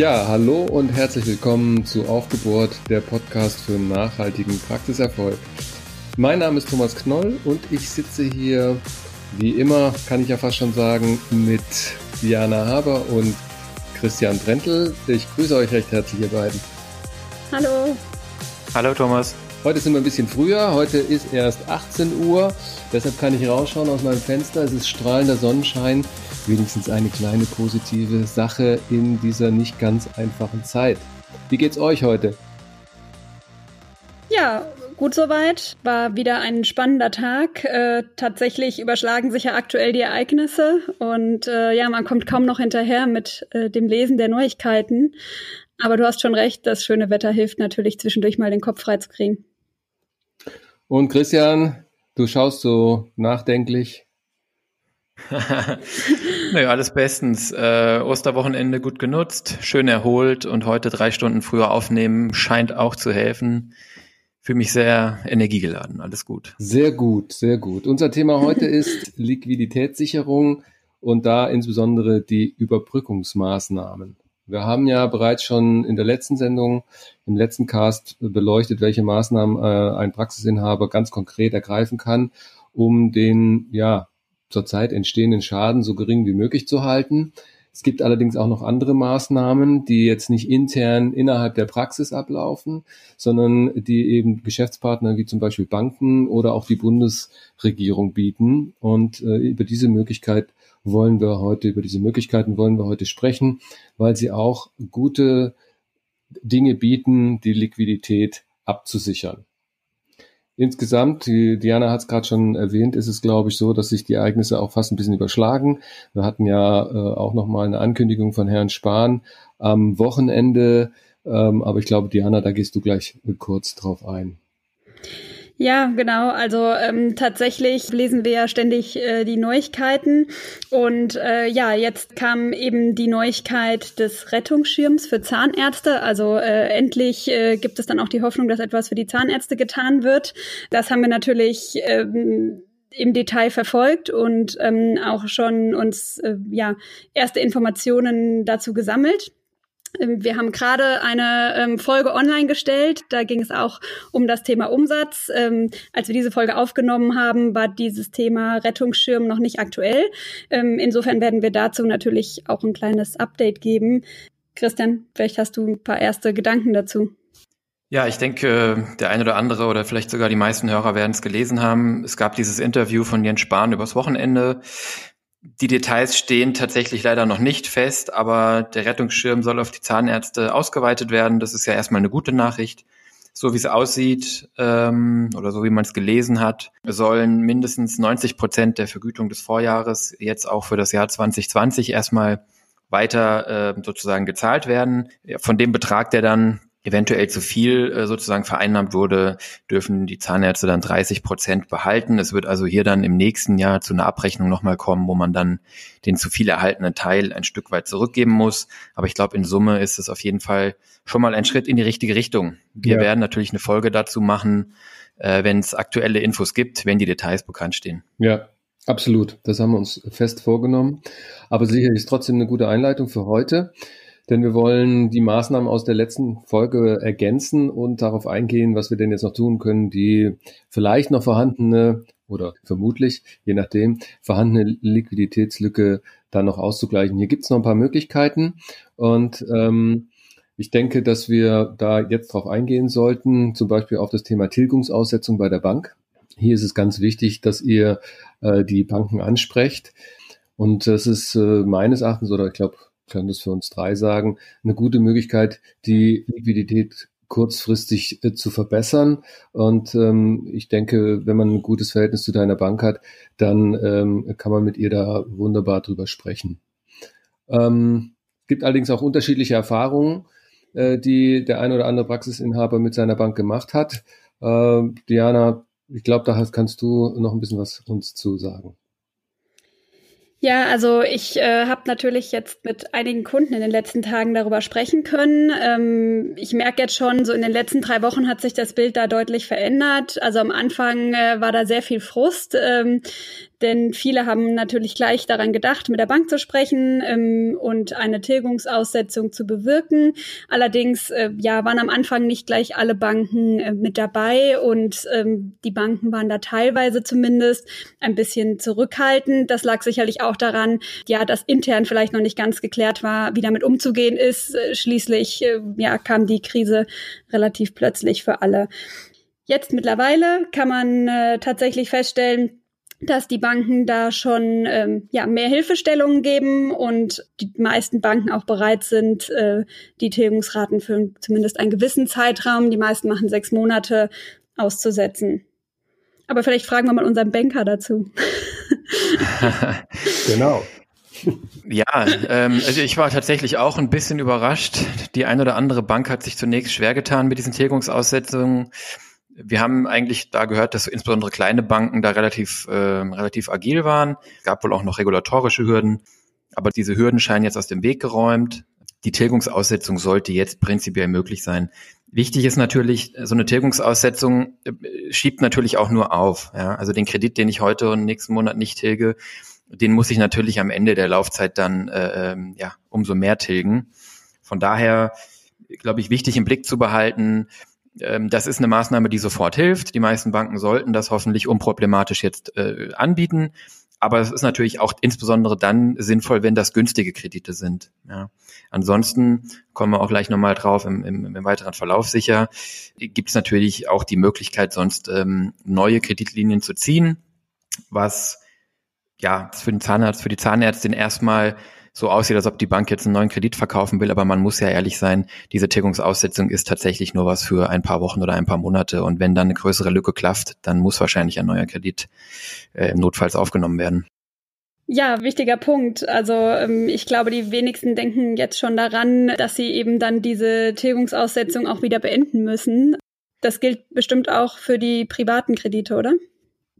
Ja, hallo und herzlich willkommen zu Aufgebohrt, der Podcast für nachhaltigen Praxiserfolg. Mein Name ist Thomas Knoll und ich sitze hier, wie immer, kann ich ja fast schon sagen, mit Diana Haber und Christian Brentel. Ich grüße euch recht herzlich, ihr beiden. Hallo. Hallo Thomas. Heute sind wir ein bisschen früher. Heute ist erst 18 Uhr. Deshalb kann ich rausschauen aus meinem Fenster. Es ist strahlender Sonnenschein. Wenigstens eine kleine positive Sache in dieser nicht ganz einfachen Zeit. Wie geht's euch heute? Ja, gut soweit. War wieder ein spannender Tag. Äh, tatsächlich überschlagen sich ja aktuell die Ereignisse und äh, ja, man kommt kaum noch hinterher mit äh, dem Lesen der Neuigkeiten. Aber du hast schon recht, das schöne Wetter hilft natürlich zwischendurch mal den Kopf freizukriegen. Und Christian, du schaust so nachdenklich. naja, alles bestens. Äh, Osterwochenende gut genutzt, schön erholt und heute drei Stunden früher aufnehmen scheint auch zu helfen. Für mich sehr energiegeladen. Alles gut. Sehr gut, sehr gut. Unser Thema heute ist Liquiditätssicherung und da insbesondere die Überbrückungsmaßnahmen. Wir haben ja bereits schon in der letzten Sendung, im letzten Cast beleuchtet, welche Maßnahmen äh, ein Praxisinhaber ganz konkret ergreifen kann, um den ja zurzeit entstehenden Schaden so gering wie möglich zu halten. Es gibt allerdings auch noch andere Maßnahmen, die jetzt nicht intern innerhalb der Praxis ablaufen, sondern die eben Geschäftspartner wie zum Beispiel Banken oder auch die Bundesregierung bieten. Und äh, über diese Möglichkeit wollen wir heute, über diese Möglichkeiten wollen wir heute sprechen, weil sie auch gute Dinge bieten, die Liquidität abzusichern. Insgesamt, die Diana hat es gerade schon erwähnt, ist es, glaube ich, so, dass sich die Ereignisse auch fast ein bisschen überschlagen. Wir hatten ja äh, auch nochmal eine Ankündigung von Herrn Spahn am Wochenende, ähm, aber ich glaube, Diana, da gehst du gleich kurz drauf ein. Ja, genau. Also ähm, tatsächlich lesen wir ja ständig äh, die Neuigkeiten. Und äh, ja, jetzt kam eben die Neuigkeit des Rettungsschirms für Zahnärzte. Also äh, endlich äh, gibt es dann auch die Hoffnung, dass etwas für die Zahnärzte getan wird. Das haben wir natürlich. Ähm, im Detail verfolgt und ähm, auch schon uns äh, ja erste Informationen dazu gesammelt. Ähm, wir haben gerade eine ähm, Folge online gestellt. Da ging es auch um das Thema Umsatz. Ähm, als wir diese Folge aufgenommen haben, war dieses Thema Rettungsschirm noch nicht aktuell. Ähm, insofern werden wir dazu natürlich auch ein kleines Update geben. Christian, vielleicht hast du ein paar erste Gedanken dazu. Ja, ich denke, der eine oder andere oder vielleicht sogar die meisten Hörer werden es gelesen haben. Es gab dieses Interview von Jens Spahn übers Wochenende, die Details stehen tatsächlich leider noch nicht fest, aber der Rettungsschirm soll auf die Zahnärzte ausgeweitet werden. Das ist ja erstmal eine gute Nachricht. So wie es aussieht ähm, oder so wie man es gelesen hat, sollen mindestens 90 Prozent der Vergütung des Vorjahres jetzt auch für das Jahr 2020 erstmal weiter äh, sozusagen gezahlt werden. Von dem Betrag, der dann eventuell zu viel äh, sozusagen vereinnahmt wurde, dürfen die Zahnärzte dann 30 Prozent behalten. Es wird also hier dann im nächsten Jahr zu einer Abrechnung nochmal kommen, wo man dann den zu viel erhaltenen Teil ein Stück weit zurückgeben muss. Aber ich glaube, in Summe ist es auf jeden Fall schon mal ein Schritt in die richtige Richtung. Wir ja. werden natürlich eine Folge dazu machen, äh, wenn es aktuelle Infos gibt, wenn die Details bekannt stehen. Ja, Absolut, das haben wir uns fest vorgenommen. Aber sicherlich ist trotzdem eine gute Einleitung für heute denn wir wollen die Maßnahmen aus der letzten Folge ergänzen und darauf eingehen, was wir denn jetzt noch tun können, die vielleicht noch vorhandene oder vermutlich, je nachdem, vorhandene Liquiditätslücke dann noch auszugleichen. Hier gibt es noch ein paar Möglichkeiten und ähm, ich denke, dass wir da jetzt drauf eingehen sollten, zum Beispiel auf das Thema Tilgungsaussetzung bei der Bank. Hier ist es ganz wichtig, dass ihr äh, die Banken ansprecht. Und das ist äh, meines Erachtens, oder ich glaube, kann das für uns drei sagen, eine gute Möglichkeit, die Liquidität kurzfristig äh, zu verbessern. Und ähm, ich denke, wenn man ein gutes Verhältnis zu deiner Bank hat, dann ähm, kann man mit ihr da wunderbar drüber sprechen. Ähm, gibt allerdings auch unterschiedliche Erfahrungen, äh, die der ein oder andere Praxisinhaber mit seiner Bank gemacht hat. Äh, Diana, ich glaube, da kannst du noch ein bisschen was uns zu sagen. Ja, also ich äh, habe natürlich jetzt mit einigen Kunden in den letzten Tagen darüber sprechen können. Ähm, ich merke jetzt schon, so in den letzten drei Wochen hat sich das Bild da deutlich verändert. Also am Anfang äh, war da sehr viel Frust. Ähm, denn viele haben natürlich gleich daran gedacht, mit der Bank zu sprechen ähm, und eine Tilgungsaussetzung zu bewirken. Allerdings äh, ja, waren am Anfang nicht gleich alle Banken äh, mit dabei und ähm, die Banken waren da teilweise zumindest ein bisschen zurückhaltend. Das lag sicherlich auch daran, ja, dass intern vielleicht noch nicht ganz geklärt war, wie damit umzugehen ist. Äh, schließlich äh, ja, kam die Krise relativ plötzlich für alle. Jetzt mittlerweile kann man äh, tatsächlich feststellen, dass die Banken da schon ähm, ja, mehr Hilfestellungen geben und die meisten Banken auch bereit sind, äh, die Tilgungsraten für zumindest einen gewissen Zeitraum, die meisten machen sechs Monate, auszusetzen. Aber vielleicht fragen wir mal unseren Banker dazu. genau. Ja, ähm, also ich war tatsächlich auch ein bisschen überrascht. Die eine oder andere Bank hat sich zunächst schwer getan mit diesen Tilgungsaussetzungen wir haben eigentlich da gehört, dass insbesondere kleine Banken da relativ, äh, relativ agil waren. Es gab wohl auch noch regulatorische Hürden, aber diese Hürden scheinen jetzt aus dem Weg geräumt. Die Tilgungsaussetzung sollte jetzt prinzipiell möglich sein. Wichtig ist natürlich, so eine Tilgungsaussetzung äh, schiebt natürlich auch nur auf. Ja? Also den Kredit, den ich heute und nächsten Monat nicht tilge, den muss ich natürlich am Ende der Laufzeit dann äh, ähm, ja umso mehr tilgen. Von daher glaube ich wichtig im Blick zu behalten, ähm, das ist eine Maßnahme, die sofort hilft. Die meisten Banken sollten das hoffentlich unproblematisch jetzt äh, anbieten. Aber es ist natürlich auch insbesondere dann sinnvoll, wenn das günstige Kredite sind. Ja. Ansonsten kommen wir auch gleich nochmal drauf im, im, im weiteren Verlauf sicher, gibt es natürlich auch die Möglichkeit, sonst ähm, neue Kreditlinien zu ziehen, was ja für den Zahnarzt, für die Zahnärztin erstmal so aussieht, als ob die Bank jetzt einen neuen Kredit verkaufen will, aber man muss ja ehrlich sein, diese Tilgungsaussetzung ist tatsächlich nur was für ein paar Wochen oder ein paar Monate und wenn dann eine größere Lücke klafft, dann muss wahrscheinlich ein neuer Kredit äh, notfalls aufgenommen werden. Ja, wichtiger Punkt. Also ähm, ich glaube, die wenigsten denken jetzt schon daran, dass sie eben dann diese Tilgungsaussetzung auch wieder beenden müssen. Das gilt bestimmt auch für die privaten Kredite, oder?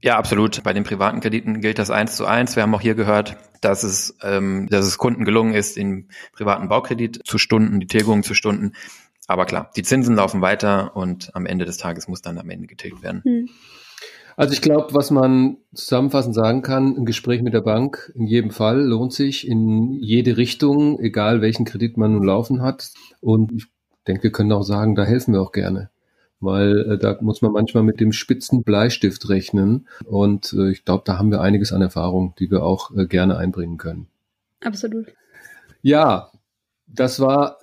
Ja, absolut. Bei den privaten Krediten gilt das eins zu eins. Wir haben auch hier gehört, dass es, ähm, dass es Kunden gelungen ist, den privaten Baukredit zu stunden, die Tilgung zu stunden. Aber klar, die Zinsen laufen weiter und am Ende des Tages muss dann am Ende getilgt werden. Hm. Also ich glaube, was man zusammenfassend sagen kann, ein Gespräch mit der Bank in jedem Fall lohnt sich in jede Richtung, egal welchen Kredit man nun laufen hat. Und ich denke, wir können auch sagen, da helfen wir auch gerne weil äh, da muss man manchmal mit dem spitzen Bleistift rechnen. Und äh, ich glaube, da haben wir einiges an Erfahrung, die wir auch äh, gerne einbringen können. Absolut. Ja, das war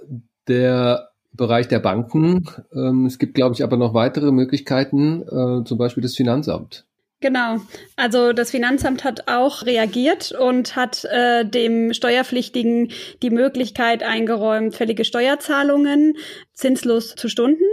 der Bereich der Banken. Ähm, es gibt, glaube ich, aber noch weitere Möglichkeiten, äh, zum Beispiel das Finanzamt. Genau. Also das Finanzamt hat auch reagiert und hat äh, dem Steuerpflichtigen die Möglichkeit eingeräumt, fällige Steuerzahlungen zinslos zu stunden.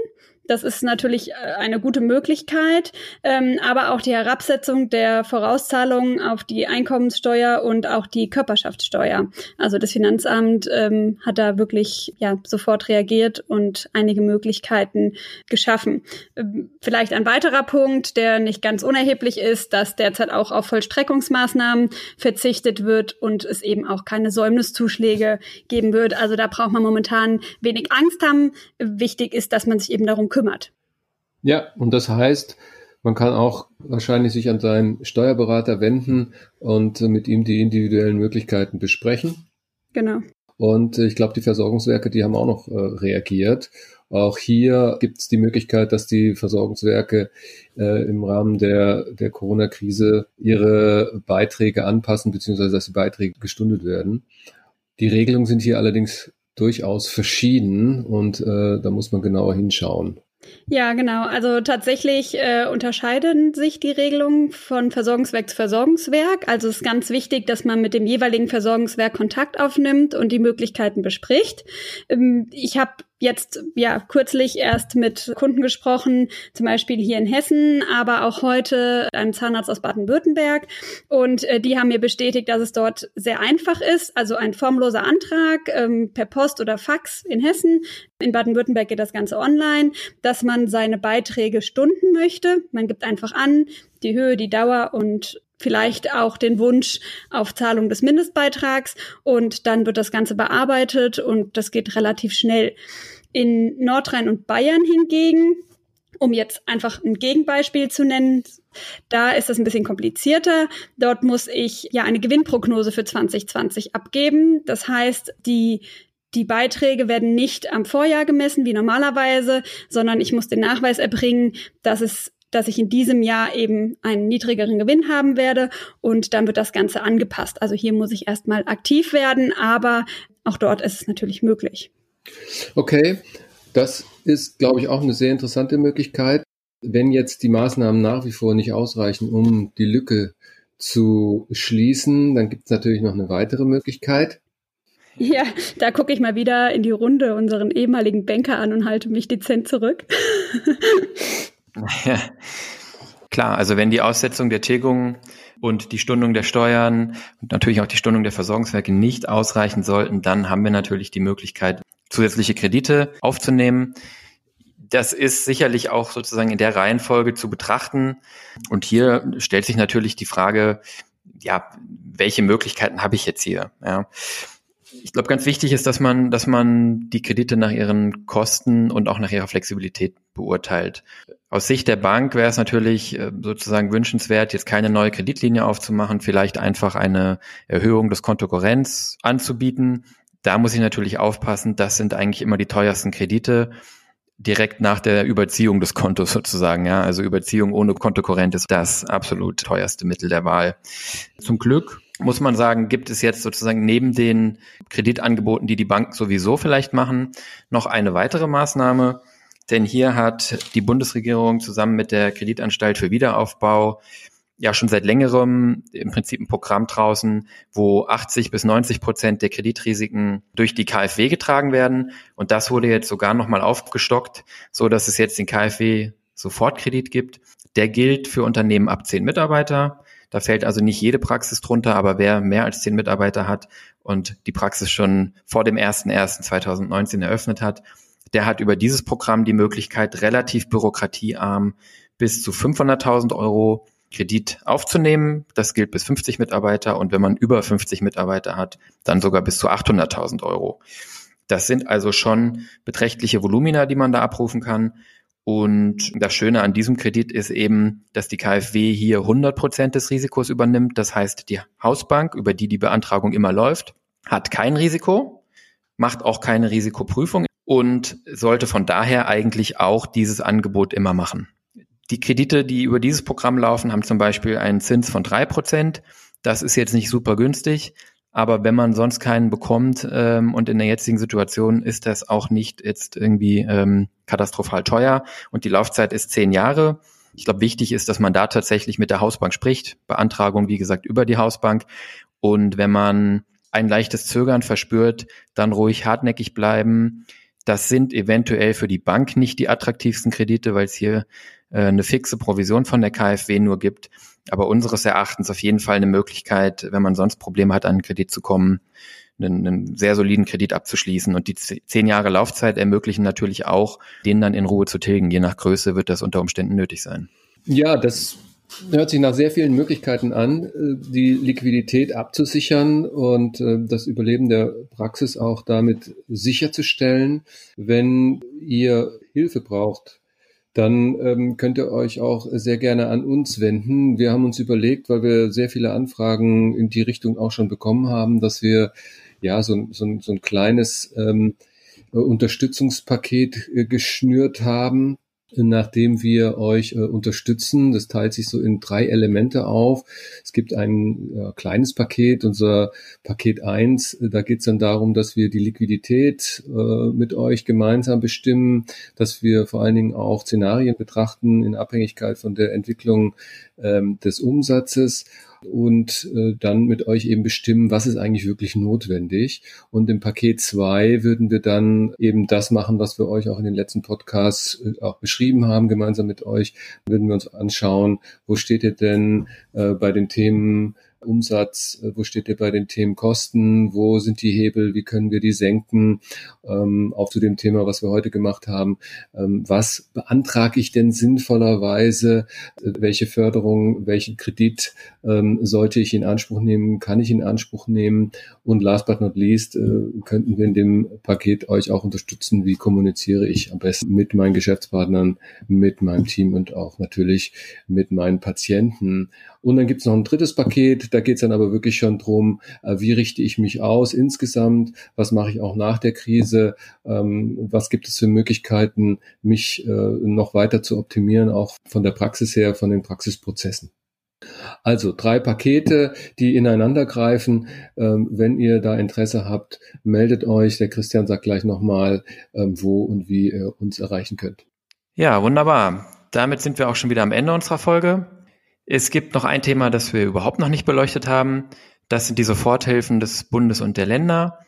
Das ist natürlich äh, eine gute Möglichkeit, ähm, aber auch die Herabsetzung der Vorauszahlungen auf die Einkommenssteuer und auch die Körperschaftssteuer. Also das Finanzamt ähm, hat da wirklich ja sofort reagiert und einige Möglichkeiten geschaffen. Ähm, vielleicht ein weiterer Punkt, der nicht ganz unerheblich ist, dass derzeit auch auf Vollstreckungsmaßnahmen verzichtet wird und es eben auch keine Säumniszuschläge geben wird. Also da braucht man momentan wenig Angst haben. Wichtig ist, dass man sich eben darum kümmert. Ja, und das heißt, man kann auch wahrscheinlich sich an seinen Steuerberater wenden und mit ihm die individuellen Möglichkeiten besprechen. Genau. Und ich glaube, die Versorgungswerke, die haben auch noch äh, reagiert. Auch hier gibt es die Möglichkeit, dass die Versorgungswerke äh, im Rahmen der, der Corona-Krise ihre Beiträge anpassen, beziehungsweise dass die Beiträge gestundet werden. Die Regelungen sind hier allerdings durchaus verschieden und äh, da muss man genauer hinschauen. Ja, genau. Also tatsächlich äh, unterscheiden sich die Regelungen von Versorgungswerk zu Versorgungswerk. Also es ist ganz wichtig, dass man mit dem jeweiligen Versorgungswerk Kontakt aufnimmt und die Möglichkeiten bespricht. Ähm, ich habe jetzt ja kürzlich erst mit Kunden gesprochen, zum Beispiel hier in Hessen, aber auch heute einem Zahnarzt aus Baden-Württemberg. Und äh, die haben mir bestätigt, dass es dort sehr einfach ist. Also ein formloser Antrag ähm, per Post oder Fax in Hessen. In Baden-Württemberg geht das Ganze online, dass man seine Beiträge stunden möchte. Man gibt einfach an, die Höhe, die Dauer und vielleicht auch den Wunsch auf Zahlung des Mindestbeitrags und dann wird das Ganze bearbeitet und das geht relativ schnell. In Nordrhein und Bayern hingegen, um jetzt einfach ein Gegenbeispiel zu nennen, da ist das ein bisschen komplizierter. Dort muss ich ja eine Gewinnprognose für 2020 abgeben. Das heißt, die die Beiträge werden nicht am Vorjahr gemessen wie normalerweise, sondern ich muss den Nachweis erbringen, dass es dass ich in diesem Jahr eben einen niedrigeren Gewinn haben werde und dann wird das Ganze angepasst. Also hier muss ich erstmal aktiv werden, aber auch dort ist es natürlich möglich. Okay, das ist, glaube ich, auch eine sehr interessante Möglichkeit. Wenn jetzt die Maßnahmen nach wie vor nicht ausreichen, um die Lücke zu schließen, dann gibt es natürlich noch eine weitere Möglichkeit. Ja, da gucke ich mal wieder in die Runde unseren ehemaligen Banker an und halte mich dezent zurück. Ja, klar, also wenn die Aussetzung der Tilgung und die Stundung der Steuern und natürlich auch die Stundung der Versorgungswerke nicht ausreichen sollten, dann haben wir natürlich die Möglichkeit, zusätzliche Kredite aufzunehmen. Das ist sicherlich auch sozusagen in der Reihenfolge zu betrachten. Und hier stellt sich natürlich die Frage, ja, welche Möglichkeiten habe ich jetzt hier? Ja. Ich glaube, ganz wichtig ist, dass man, dass man die Kredite nach ihren Kosten und auch nach ihrer Flexibilität beurteilt. Aus Sicht der Bank wäre es natürlich äh, sozusagen wünschenswert, jetzt keine neue Kreditlinie aufzumachen, vielleicht einfach eine Erhöhung des Kontokorrenz anzubieten. Da muss ich natürlich aufpassen, das sind eigentlich immer die teuersten Kredite direkt nach der Überziehung des Kontos sozusagen. Ja, also Überziehung ohne Kontokorrent ist das absolut teuerste Mittel der Wahl. Zum Glück muss man sagen, gibt es jetzt sozusagen neben den Kreditangeboten, die die Banken sowieso vielleicht machen, noch eine weitere Maßnahme. Denn hier hat die Bundesregierung zusammen mit der Kreditanstalt für Wiederaufbau ja schon seit längerem im Prinzip ein Programm draußen, wo 80 bis 90 Prozent der Kreditrisiken durch die KfW getragen werden. Und das wurde jetzt sogar nochmal aufgestockt, so dass es jetzt den KfW Sofortkredit gibt. Der gilt für Unternehmen ab 10 Mitarbeiter. Da fällt also nicht jede Praxis drunter, aber wer mehr als 10 Mitarbeiter hat und die Praxis schon vor dem 01.01.2019 eröffnet hat, der hat über dieses Programm die Möglichkeit, relativ bürokratiearm bis zu 500.000 Euro Kredit aufzunehmen. Das gilt bis 50 Mitarbeiter und wenn man über 50 Mitarbeiter hat, dann sogar bis zu 800.000 Euro. Das sind also schon beträchtliche Volumina, die man da abrufen kann. Und das Schöne an diesem Kredit ist eben, dass die KfW hier 100 Prozent des Risikos übernimmt. Das heißt, die Hausbank, über die die Beantragung immer läuft, hat kein Risiko, macht auch keine Risikoprüfung und sollte von daher eigentlich auch dieses Angebot immer machen. Die Kredite, die über dieses Programm laufen, haben zum Beispiel einen Zins von drei Prozent. Das ist jetzt nicht super günstig, aber wenn man sonst keinen bekommt ähm, und in der jetzigen Situation ist das auch nicht jetzt irgendwie ähm, katastrophal teuer und die Laufzeit ist zehn Jahre. Ich glaube, wichtig ist, dass man da tatsächlich mit der Hausbank spricht. Beantragung, wie gesagt, über die Hausbank. Und wenn man ein leichtes Zögern verspürt, dann ruhig hartnäckig bleiben. Das sind eventuell für die Bank nicht die attraktivsten Kredite, weil es hier äh, eine fixe Provision von der KfW nur gibt. Aber unseres Erachtens auf jeden Fall eine Möglichkeit, wenn man sonst Probleme hat, an einen Kredit zu kommen, einen, einen sehr soliden Kredit abzuschließen. Und die zehn Jahre Laufzeit ermöglichen natürlich auch, den dann in Ruhe zu tilgen. Je nach Größe wird das unter Umständen nötig sein. Ja, das hört sich nach sehr vielen Möglichkeiten an, äh, die Liquidität abzusichern und äh, das Überleben der Praxis auch damit sicherzustellen. Wenn ihr Hilfe braucht, dann ähm, könnt ihr euch auch sehr gerne an uns wenden. Wir haben uns überlegt, weil wir sehr viele Anfragen in die Richtung auch schon bekommen haben, dass wir ja so, so, so ein kleines ähm, Unterstützungspaket äh, geschnürt haben, nachdem wir euch äh, unterstützen. Das teilt sich so in drei Elemente auf. Es gibt ein äh, kleines Paket, unser Paket eins. Da geht es dann darum, dass wir die Liquidität äh, mit euch gemeinsam bestimmen, dass wir vor allen Dingen auch Szenarien betrachten in Abhängigkeit von der Entwicklung ähm, des Umsatzes und äh, dann mit euch eben bestimmen, was ist eigentlich wirklich notwendig. Und im Paket zwei würden wir dann eben das machen, was wir euch auch in den letzten Podcasts äh, auch beschrieben haben, gemeinsam mit euch, würden wir uns anschauen, wo steht ihr denn äh, bei den Themen Umsatz, äh, wo steht ihr bei den Themen Kosten, wo sind die Hebel, wie können wir die senken, ähm, auch zu dem Thema, was wir heute gemacht haben, ähm, was beantrage ich denn sinnvollerweise, äh, welche Förderung, welchen Kredit ähm, sollte ich in Anspruch nehmen, kann ich in Anspruch nehmen? Und last but not least äh, könnten wir in dem Paket euch auch unterstützen, wie kommuniziere ich am besten mit meinen Geschäftspartnern, mit meinem Team und auch natürlich mit meinen Patienten. Und dann gibt's noch ein drittes Paket, da geht's dann aber wirklich schon drum, äh, wie richte ich mich aus insgesamt, was mache ich auch nach der Krise, ähm, was gibt es für Möglichkeiten, mich äh, noch weiter zu optimieren, auch von der Praxis her, von den Praxisprozessen. Also drei Pakete, die ineinander greifen. Ähm, wenn ihr da Interesse habt, meldet euch. Der Christian sagt gleich nochmal, ähm, wo und wie ihr uns erreichen könnt. Ja, wunderbar. Damit sind wir auch schon wieder am Ende unserer Folge. Es gibt noch ein Thema, das wir überhaupt noch nicht beleuchtet haben. Das sind die Soforthilfen des Bundes und der Länder.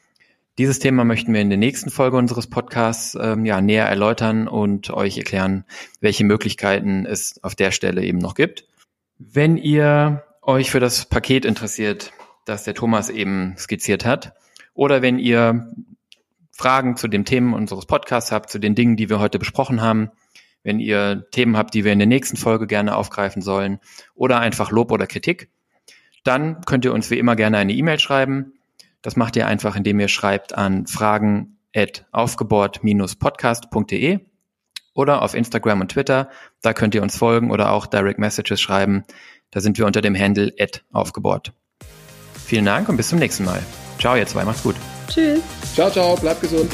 Dieses Thema möchten wir in der nächsten Folge unseres Podcasts ähm, ja, näher erläutern und euch erklären, welche Möglichkeiten es auf der Stelle eben noch gibt. Wenn ihr euch für das Paket interessiert, das der Thomas eben skizziert hat, oder wenn ihr Fragen zu den Themen unseres Podcasts habt, zu den Dingen, die wir heute besprochen haben, wenn ihr Themen habt, die wir in der nächsten Folge gerne aufgreifen sollen oder einfach Lob oder Kritik, dann könnt ihr uns wie immer gerne eine E-Mail schreiben. Das macht ihr einfach, indem ihr schreibt an fragen@aufgebohrt-podcast.de oder auf Instagram und Twitter. Da könnt ihr uns folgen oder auch Direct Messages schreiben. Da sind wir unter dem Handle aufgebohrt. Vielen Dank und bis zum nächsten Mal. Ciao, ihr zwei, macht's gut. Tschüss. Ciao, ciao, bleibt gesund.